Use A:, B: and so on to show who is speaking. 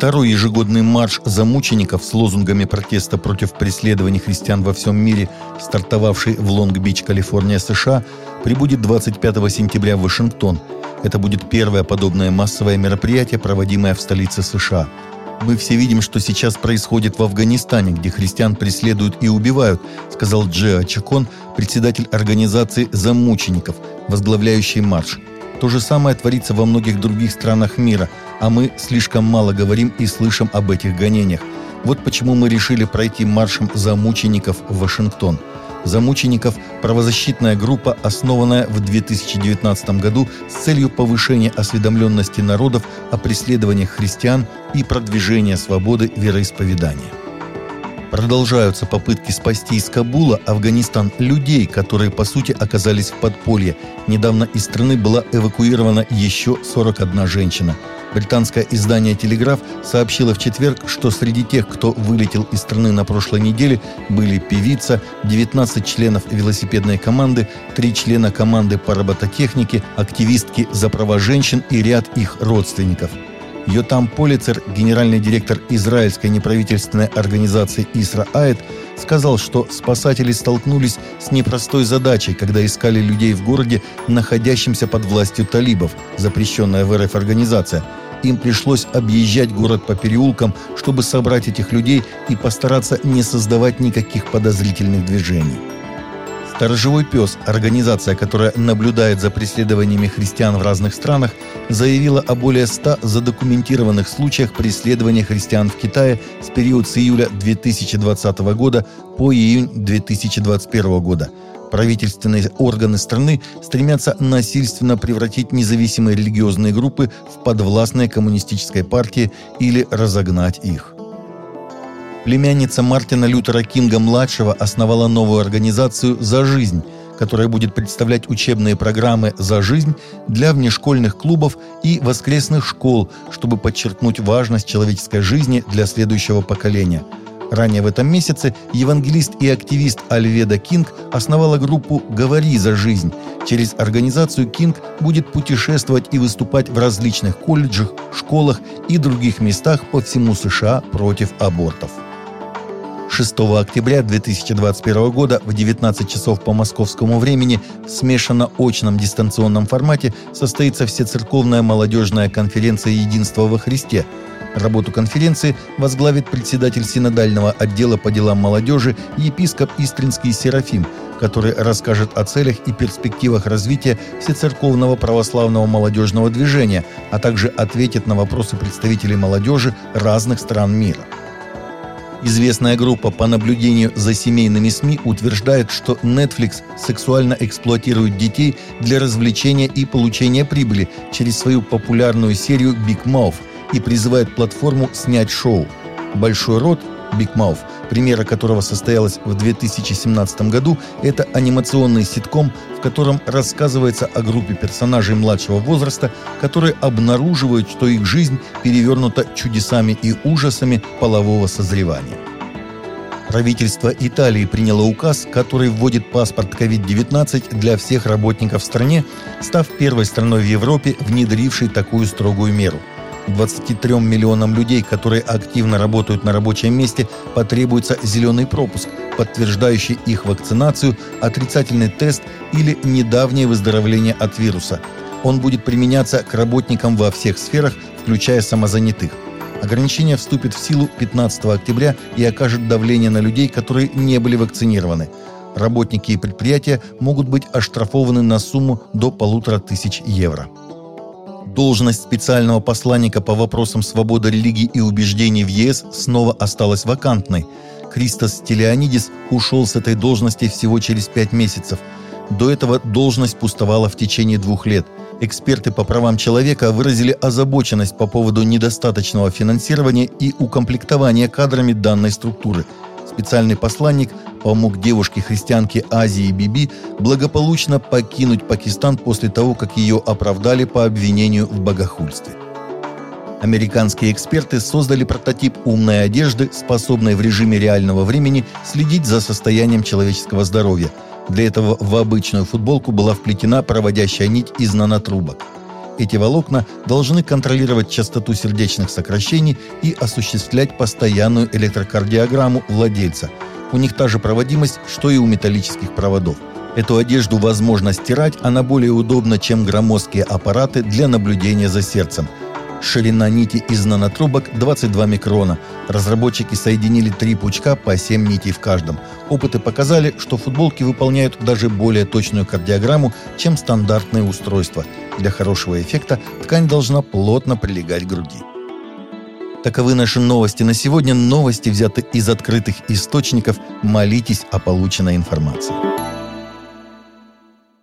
A: Второй ежегодный марш за мучеников с лозунгами протеста против преследований христиан во всем мире, стартовавший в Лонг-Бич, Калифорния, США, прибудет 25 сентября в Вашингтон. Это будет первое подобное массовое мероприятие, проводимое в столице США. «Мы все видим, что сейчас происходит в Афганистане, где христиан преследуют и убивают», сказал Джеа Чакон, председатель организации «Замучеников», возглавляющий марш. То же самое творится во многих других странах мира, а мы слишком мало говорим и слышим об этих гонениях. Вот почему мы решили пройти маршем за мучеников в Вашингтон. За мучеников – правозащитная группа, основанная в 2019 году с целью повышения осведомленности народов о преследованиях христиан и продвижения свободы вероисповедания. Продолжаются попытки спасти из Кабула, Афганистан, людей, которые, по сути, оказались в подполье. Недавно из страны была эвакуирована еще 41 женщина. Британское издание «Телеграф» сообщило в четверг, что среди тех, кто вылетел из страны на прошлой неделе, были певица, 19 членов велосипедной команды, 3 члена команды по робототехнике, активистки за права женщин и ряд их родственников – Йотам Полицер, генеральный директор израильской неправительственной организации Исра Аэт, сказал, что спасатели столкнулись с непростой задачей, когда искали людей в городе, находящемся под властью талибов, запрещенная в РФ организация. Им пришлось объезжать город по переулкам, чтобы собрать этих людей и постараться не создавать никаких подозрительных движений. Сторожевой пес, организация, которая наблюдает за преследованиями христиан в разных странах, заявила о более 100 задокументированных случаях преследования христиан в Китае с периода с июля 2020 года по июнь 2021 года. Правительственные органы страны стремятся насильственно превратить независимые религиозные группы в подвластные коммунистической партии или разогнать их. Племянница Мартина Лютера Кинга-младшего основала новую организацию «За жизнь», которая будет представлять учебные программы «За жизнь» для внешкольных клубов и воскресных школ, чтобы подчеркнуть важность человеческой жизни для следующего поколения. Ранее в этом месяце евангелист и активист Альведа Кинг основала группу «Говори за жизнь». Через организацию Кинг будет путешествовать и выступать в различных колледжах, школах и других местах по всему США против абортов. 6 октября 2021 года в 19 часов по московскому времени в смешанно-очном дистанционном формате состоится Всецерковная молодежная конференция «Единство во Христе». Работу конференции возглавит председатель синодального отдела по делам молодежи епископ Истринский Серафим, который расскажет о целях и перспективах развития всецерковного православного молодежного движения, а также ответит на вопросы представителей молодежи разных стран мира. Известная группа по наблюдению за семейными СМИ утверждает, что Netflix сексуально эксплуатирует детей для развлечения и получения прибыли через свою популярную серию Big Mouth и призывает платформу снять шоу. Большой рот Big Mouth, примера которого состоялась в 2017 году, это анимационный ситком, в котором рассказывается о группе персонажей младшего возраста, которые обнаруживают, что их жизнь перевернута чудесами и ужасами полового созревания. Правительство Италии приняло указ, который вводит паспорт COVID-19 для всех работников в стране, став первой страной в Европе, внедрившей такую строгую меру – 23 миллионам людей, которые активно работают на рабочем месте, потребуется зеленый пропуск, подтверждающий их вакцинацию, отрицательный тест или недавнее выздоровление от вируса. Он будет применяться к работникам во всех сферах, включая самозанятых. Ограничение вступит в силу 15 октября и окажет давление на людей, которые не были вакцинированы. Работники и предприятия могут быть оштрафованы на сумму до полутора тысяч евро. Должность специального посланника по вопросам свободы религии и убеждений в ЕС снова осталась вакантной. Кристос Телеонидис ушел с этой должности всего через пять месяцев. До этого должность пустовала в течение двух лет. Эксперты по правам человека выразили озабоченность по поводу недостаточного финансирования и укомплектования кадрами данной структуры. Специальный посланник помог девушке-христианке Азии Биби благополучно покинуть Пакистан после того, как ее оправдали по обвинению в богохульстве. Американские эксперты создали прототип умной одежды, способной в режиме реального времени следить за состоянием человеческого здоровья. Для этого в обычную футболку была вплетена проводящая нить из нанотрубок. Эти волокна должны контролировать частоту сердечных сокращений и осуществлять постоянную электрокардиограмму владельца. У них та же проводимость, что и у металлических проводов. Эту одежду возможно стирать, она более удобна, чем громоздкие аппараты для наблюдения за сердцем – Ширина нити из нанотрубок 22 микрона. Разработчики соединили три пучка по 7 нитей в каждом. Опыты показали, что футболки выполняют даже более точную кардиограмму, чем стандартные устройства. Для хорошего эффекта ткань должна плотно прилегать к груди. Таковы наши новости на сегодня. Новости взяты из открытых источников. Молитесь о полученной информации.